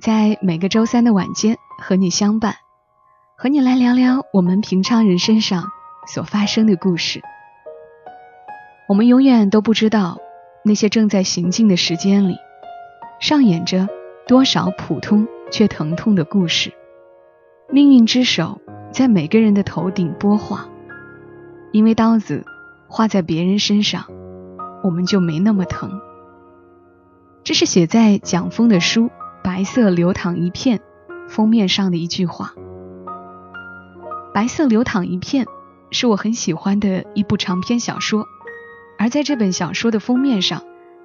在每个周三的晚间和你相伴，和你来聊聊我们平常人身上所发生的故事。我们永远都不知道，那些正在行进的时间里，上演着多少普通却疼痛的故事。命运之手在每个人的头顶拨划，因为刀子划在别人身上，我们就没那么疼。这是写在蒋峰的书《白色流淌一片》封面上的一句话。《白色流淌一片》是我很喜欢的一部长篇小说，而在这本小说的封面上，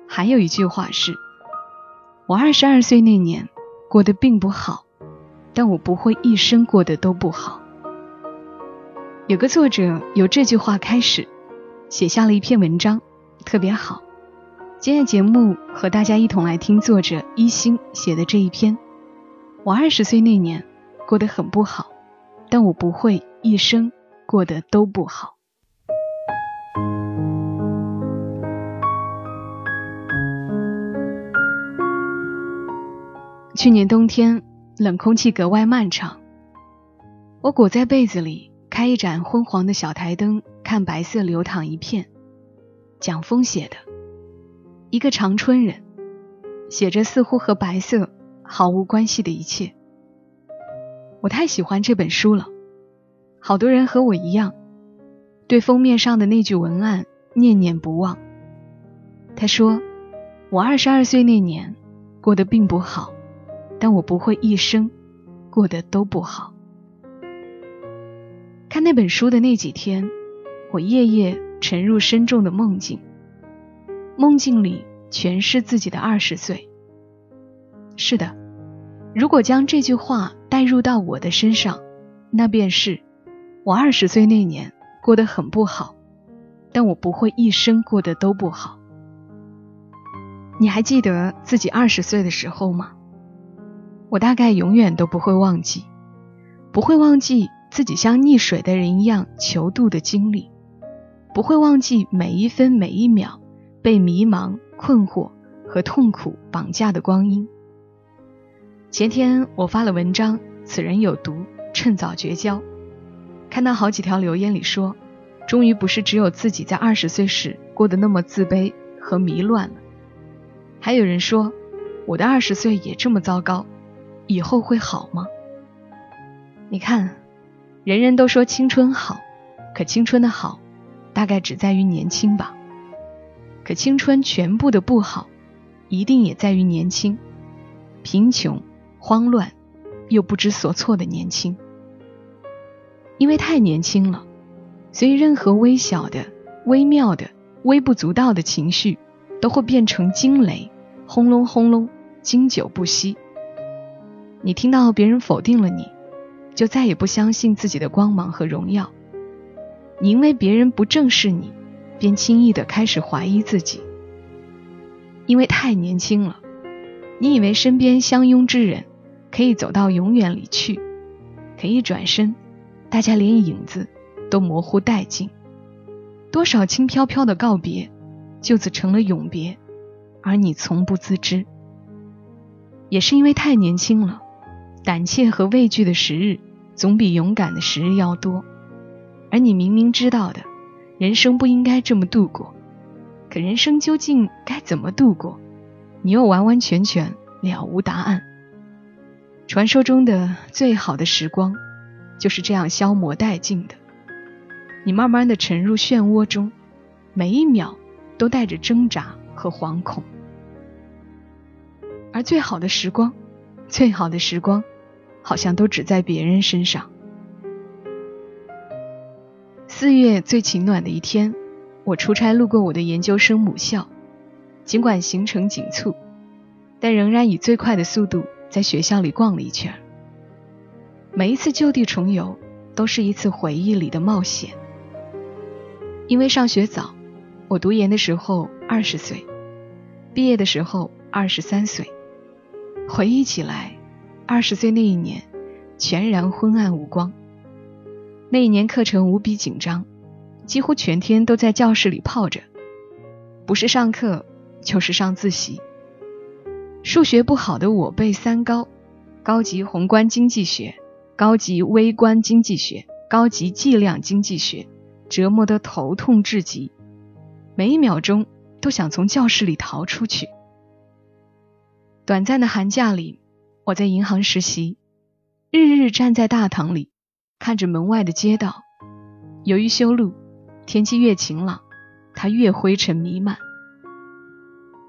还有一句话是：“我二十二岁那年过得并不好，但我不会一生过得都不好。”有个作者由这句话开始，写下了一篇文章，特别好。今天节目和大家一同来听作者一心写的这一篇。我二十岁那年过得很不好，但我不会一生过得都不好。去年冬天，冷空气格外漫长，我裹在被子里，开一盏昏黄的小台灯，看白色流淌一片。蒋峰写的。一个长春人，写着似乎和白色毫无关系的一切。我太喜欢这本书了，好多人和我一样，对封面上的那句文案念念不忘。他说：“我二十二岁那年过得并不好，但我不会一生过得都不好。”看那本书的那几天，我夜夜沉入深重的梦境。梦境里全是自己的二十岁。是的，如果将这句话带入到我的身上，那便是我二十岁那年过得很不好，但我不会一生过得都不好。你还记得自己二十岁的时候吗？我大概永远都不会忘记，不会忘记自己像溺水的人一样求渡的经历，不会忘记每一分每一秒。被迷茫、困惑和痛苦绑架的光阴。前天我发了文章，此人有毒，趁早绝交。看到好几条留言里说，终于不是只有自己在二十岁时过得那么自卑和迷乱了。还有人说，我的二十岁也这么糟糕，以后会好吗？你看，人人都说青春好，可青春的好，大概只在于年轻吧。可青春全部的不好，一定也在于年轻、贫穷、慌乱又不知所措的年轻。因为太年轻了，所以任何微小的、微妙的、微不足道的情绪，都会变成惊雷，轰隆轰隆，经久不息。你听到别人否定了你，就再也不相信自己的光芒和荣耀。你因为别人不正视你。便轻易的开始怀疑自己，因为太年轻了。你以为身边相拥之人可以走到永远里去，可一转身，大家连影子都模糊殆尽。多少轻飘飘的告别，就此成了永别，而你从不自知。也是因为太年轻了，胆怯和畏惧的时日总比勇敢的时日要多，而你明明知道的。人生不应该这么度过，可人生究竟该怎么度过，你又完完全全了无答案。传说中的最好的时光，就是这样消磨殆尽的。你慢慢的沉入漩涡中，每一秒都带着挣扎和惶恐。而最好的时光，最好的时光，好像都只在别人身上。四月最晴暖的一天，我出差路过我的研究生母校，尽管行程紧促，但仍然以最快的速度在学校里逛了一圈。每一次就地重游，都是一次回忆里的冒险。因为上学早，我读研的时候二十岁，毕业的时候二十三岁。回忆起来，二十岁那一年，全然昏暗无光。那一年课程无比紧张，几乎全天都在教室里泡着，不是上课就是上自习。数学不好的我背三高：高级宏观经济学。高级微观经济学、高级计量经济学，折磨得头痛至极，每一秒钟都想从教室里逃出去。短暂的寒假里，我在银行实习，日日站在大堂里，看着门外的街道。由于修路，天气越晴朗，它越灰尘弥漫。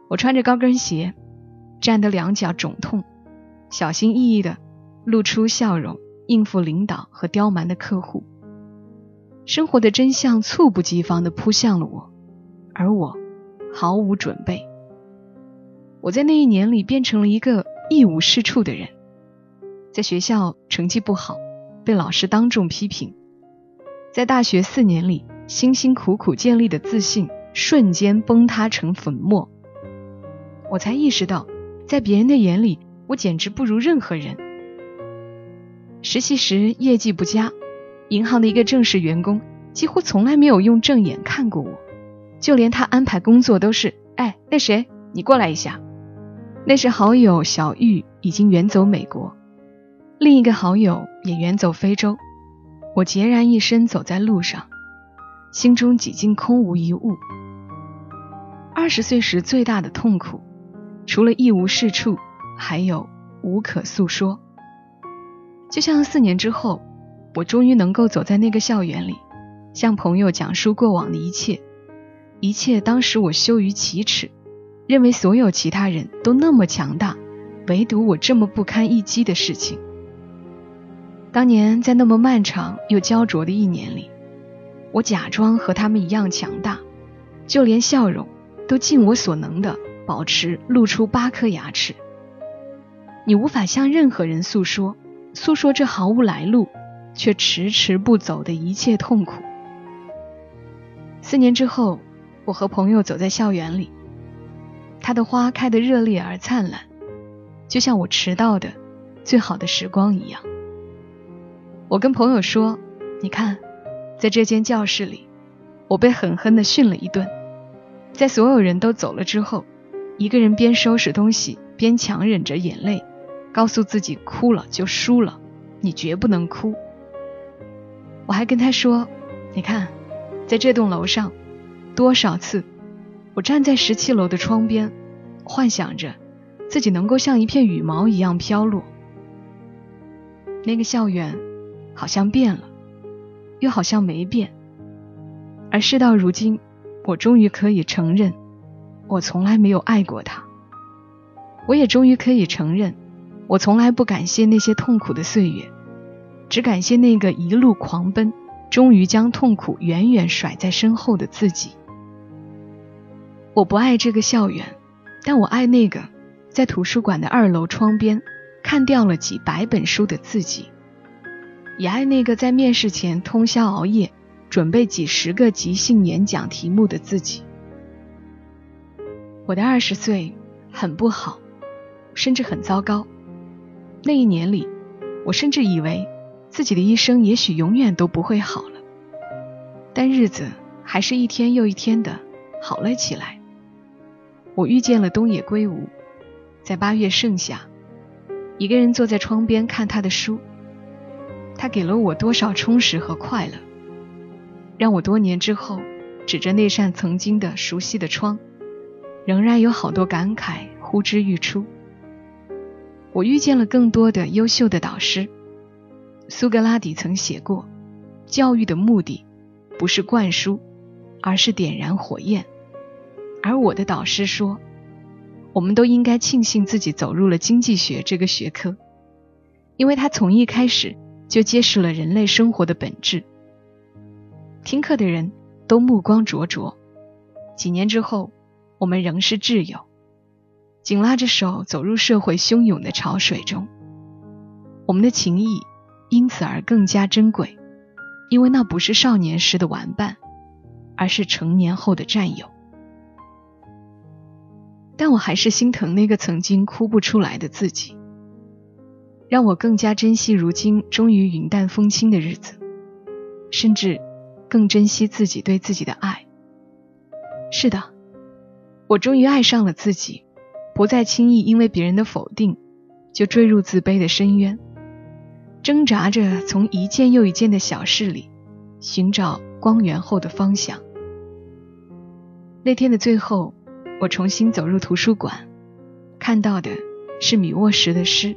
我穿着高跟鞋，站得两脚肿痛，小心翼翼地露出笑容。应付领导和刁蛮的客户，生活的真相猝不及防地扑向了我，而我毫无准备。我在那一年里变成了一个一无是处的人，在学校成绩不好，被老师当众批评，在大学四年里辛辛苦苦建立的自信瞬间崩塌成粉末。我才意识到，在别人的眼里，我简直不如任何人。实习时业绩不佳，银行的一个正式员工几乎从来没有用正眼看过我，就连他安排工作都是：“哎，那谁，你过来一下。”那时好友小玉已经远走美国，另一个好友也远走非洲，我孑然一身走在路上，心中几近空无一物。二十岁时最大的痛苦，除了一无是处，还有无可诉说。就像四年之后，我终于能够走在那个校园里，向朋友讲述过往的一切，一切当时我羞于启齿，认为所有其他人都那么强大，唯独我这么不堪一击的事情。当年在那么漫长又焦灼的一年里，我假装和他们一样强大，就连笑容都尽我所能的保持露出八颗牙齿。你无法向任何人诉说。诉说这毫无来路却迟迟不走的一切痛苦。四年之后，我和朋友走在校园里，他的花开得热烈而灿烂，就像我迟到的最好的时光一样。我跟朋友说：“你看，在这间教室里，我被狠狠地训了一顿。在所有人都走了之后，一个人边收拾东西边强忍着眼泪。”告诉自己哭了就输了，你绝不能哭。我还跟他说：“你看，在这栋楼上，多少次我站在十七楼的窗边，幻想着自己能够像一片羽毛一样飘落。那个校园好像变了，又好像没变。而事到如今，我终于可以承认，我从来没有爱过他。我也终于可以承认。”我从来不感谢那些痛苦的岁月，只感谢那个一路狂奔，终于将痛苦远远甩在身后的自己。我不爱这个校园，但我爱那个在图书馆的二楼窗边看掉了几百本书的自己，也爱那个在面试前通宵熬夜准备几十个即兴演讲题目的自己。我的二十岁很不好，甚至很糟糕。那一年里，我甚至以为自己的一生也许永远都不会好了。但日子还是一天又一天的好了起来。我遇见了东野圭吾，在八月盛夏，一个人坐在窗边看他的书。他给了我多少充实和快乐，让我多年之后指着那扇曾经的熟悉的窗，仍然有好多感慨呼之欲出。我遇见了更多的优秀的导师。苏格拉底曾写过：“教育的目的不是灌输，而是点燃火焰。”而我的导师说：“我们都应该庆幸自己走入了经济学这个学科，因为它从一开始就揭示了人类生活的本质。”听课的人都目光灼灼。几年之后，我们仍是挚友。紧拉着手走入社会汹涌的潮水中，我们的情谊因此而更加珍贵，因为那不是少年时的玩伴，而是成年后的战友。但我还是心疼那个曾经哭不出来的自己，让我更加珍惜如今终于云淡风轻的日子，甚至更珍惜自己对自己的爱。是的，我终于爱上了自己，不再轻易因为别人的否定就坠入自卑的深渊，挣扎着从一件又一件的小事里寻找光源后的方向。那天的最后。我重新走入图书馆，看到的是米沃什的诗，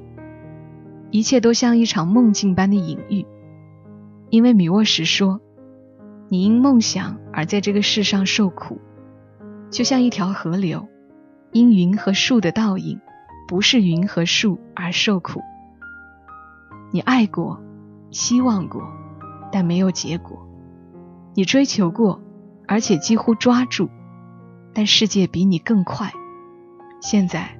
一切都像一场梦境般的隐喻。因为米沃什说：“你因梦想而在这个世上受苦，就像一条河流，因云和树的倒影，不是云和树而受苦。你爱过，希望过，但没有结果；你追求过，而且几乎抓住。”但世界比你更快，现在，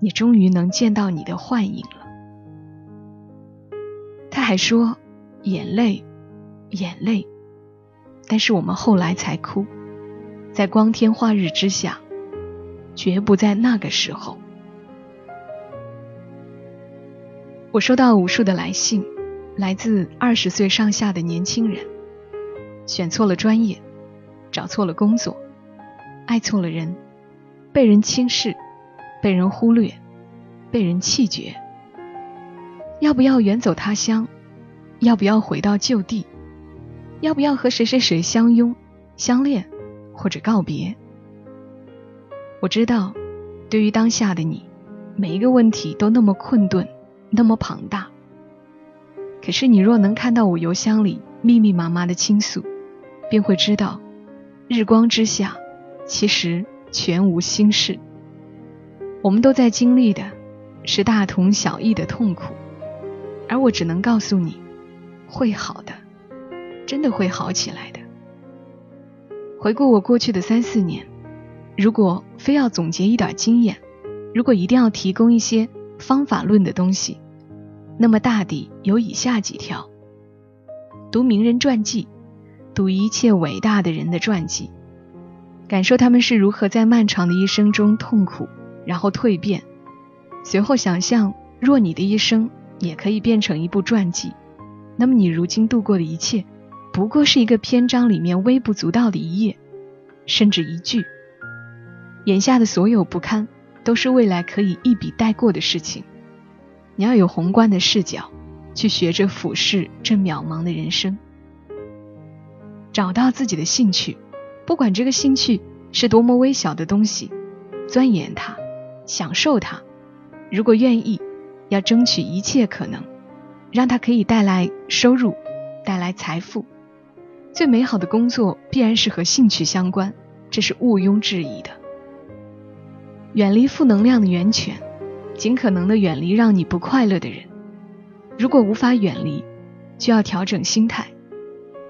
你终于能见到你的幻影了。他还说：“眼泪，眼泪。”但是我们后来才哭，在光天化日之下，绝不在那个时候。我收到无数的来信，来自二十岁上下的年轻人，选错了专业，找错了工作。爱错了人，被人轻视，被人忽略，被人弃绝。要不要远走他乡？要不要回到旧地？要不要和谁谁谁相拥、相恋，或者告别？我知道，对于当下的你，每一个问题都那么困顿，那么庞大。可是你若能看到我邮箱里密密麻麻的倾诉，便会知道，日光之下。其实全无心事，我们都在经历的是大同小异的痛苦，而我只能告诉你，会好的，真的会好起来的。回顾我过去的三四年，如果非要总结一点经验，如果一定要提供一些方法论的东西，那么大抵有以下几条：读名人传记，读一切伟大的人的传记。感受他们是如何在漫长的一生中痛苦，然后蜕变。随后想象，若你的一生也可以变成一部传记，那么你如今度过的一切，不过是一个篇章里面微不足道的一页，甚至一句。眼下的所有不堪，都是未来可以一笔带过的事情。你要有宏观的视角，去学着俯视这渺茫的人生，找到自己的兴趣。不管这个兴趣是多么微小的东西，钻研它，享受它。如果愿意，要争取一切可能，让它可以带来收入，带来财富。最美好的工作必然是和兴趣相关，这是毋庸置疑的。远离负能量的源泉，尽可能的远离让你不快乐的人。如果无法远离，就要调整心态。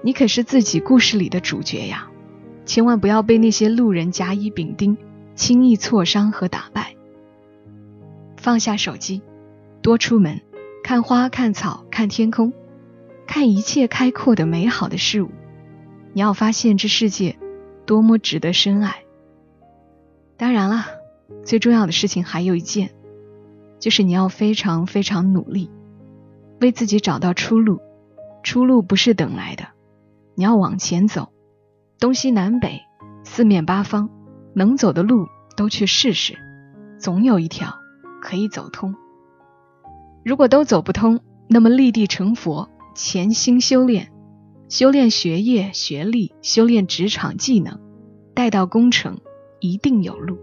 你可是自己故事里的主角呀。千万不要被那些路人甲乙丙丁轻易挫伤和打败。放下手机，多出门，看花、看草、看天空，看一切开阔的美好的事物。你要发现这世界多么值得深爱。当然了，最重要的事情还有一件，就是你要非常非常努力，为自己找到出路。出路不是等来的，你要往前走。东西南北，四面八方，能走的路都去试试，总有一条可以走通。如果都走不通，那么立地成佛，潜心修炼，修炼学业、学历，修炼职场技能，待到功成，一定有路。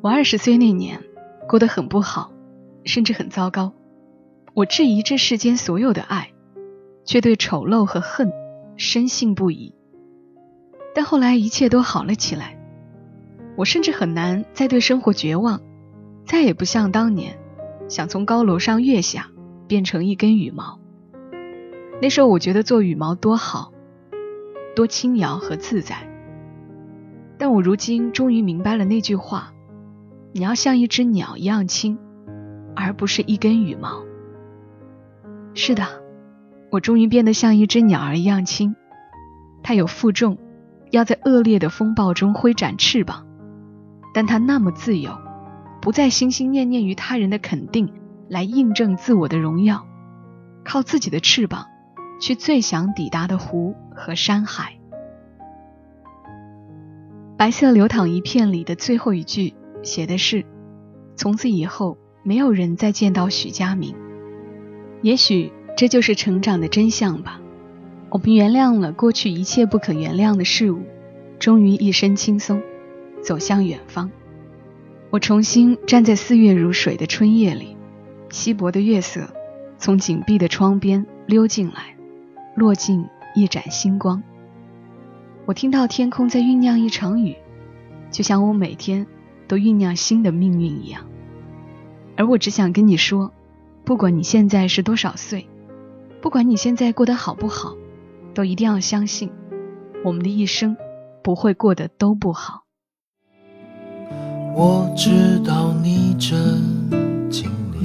我二十岁那年过得很不好，甚至很糟糕。我质疑这世间所有的爱，却对丑陋和恨。深信不疑，但后来一切都好了起来。我甚至很难再对生活绝望，再也不像当年想从高楼上跃下，变成一根羽毛。那时候我觉得做羽毛多好，多轻摇和自在。但我如今终于明白了那句话：你要像一只鸟一样轻，而不是一根羽毛。是的，我终于变得像一只鸟儿一样轻。它有负重，要在恶劣的风暴中挥展翅膀，但它那么自由，不再心心念念于他人的肯定来印证自我的荣耀，靠自己的翅膀去最想抵达的湖和山海。白色流淌一片里的最后一句写的是：“从此以后，没有人再见到许佳明。”也许这就是成长的真相吧。我们原谅了过去一切不可原谅的事物，终于一身轻松，走向远方。我重新站在四月如水的春夜里，稀薄的月色从紧闭的窗边溜进来，落进一盏星光。我听到天空在酝酿一场雨，就像我每天都酝酿新的命运一样。而我只想跟你说。不管你现在是多少岁，不管你现在过得好不好，都一定要相信，我们的一生不会过得都不好。我知道你正经历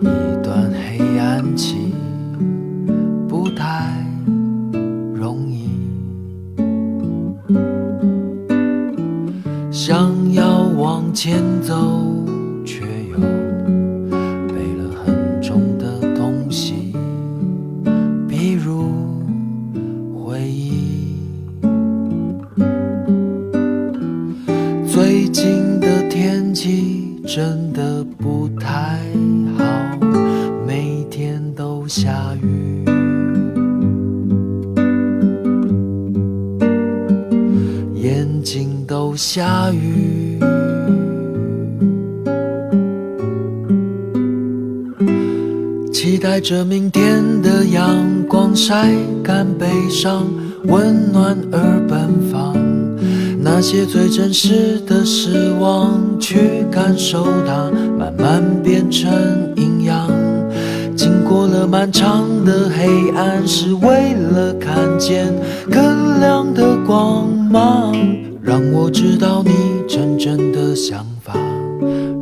一段黑暗期，不太容易，想要往前走。最近的天气真的不太好，每天都下雨，眼睛都下雨，期待着明天的阳光晒干悲伤，温暖而奔放。那些最真实的失望，去感受它，慢慢变成营养。经过了漫长的黑暗，是为了看见更亮的光芒。让我知道你真正的想法，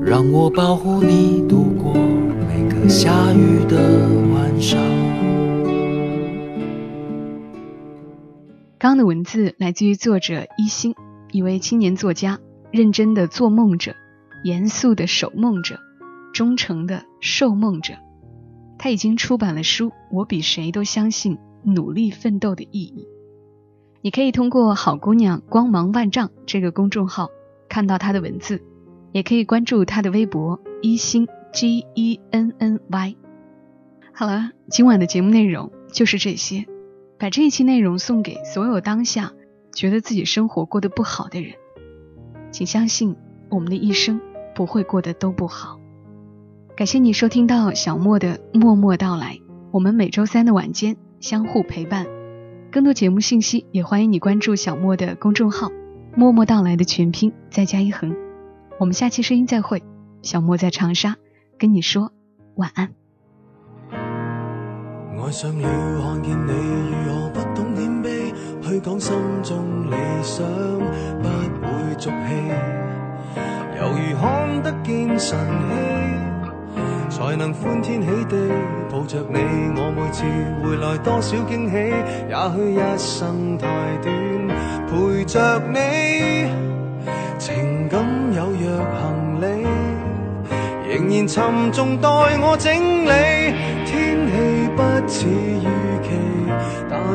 让我保护你度过每个下雨的晚上。刚的文字来自于作者一心。一位青年作家，认真的做梦者，严肃的守梦者，忠诚的受梦者。他已经出版了书《我比谁都相信努力奋斗的意义》。你可以通过“好姑娘光芒万丈”这个公众号看到他的文字，也可以关注他的微博一心 G E N N Y。好了，今晚的节目内容就是这些，把这一期内容送给所有当下。觉得自己生活过得不好的人，请相信我们的一生不会过得都不好。感谢你收听到小莫的默默到来，我们每周三的晚间相互陪伴。更多节目信息也欢迎你关注小莫的公众号“默默到来”的全拼再加一横。我们下期声音再会，小莫在长沙跟你说晚安。爱上了看见你如何不懂，去讲心中理想，不会俗气，犹如看得见晨曦，才能欢天喜地抱着你。我每次回来多少惊喜，也许一生太短，陪着你，情感有若行李，仍然沉重待我整理。天气不似预，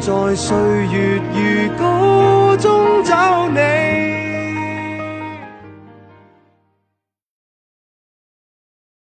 在岁月如歌中找你？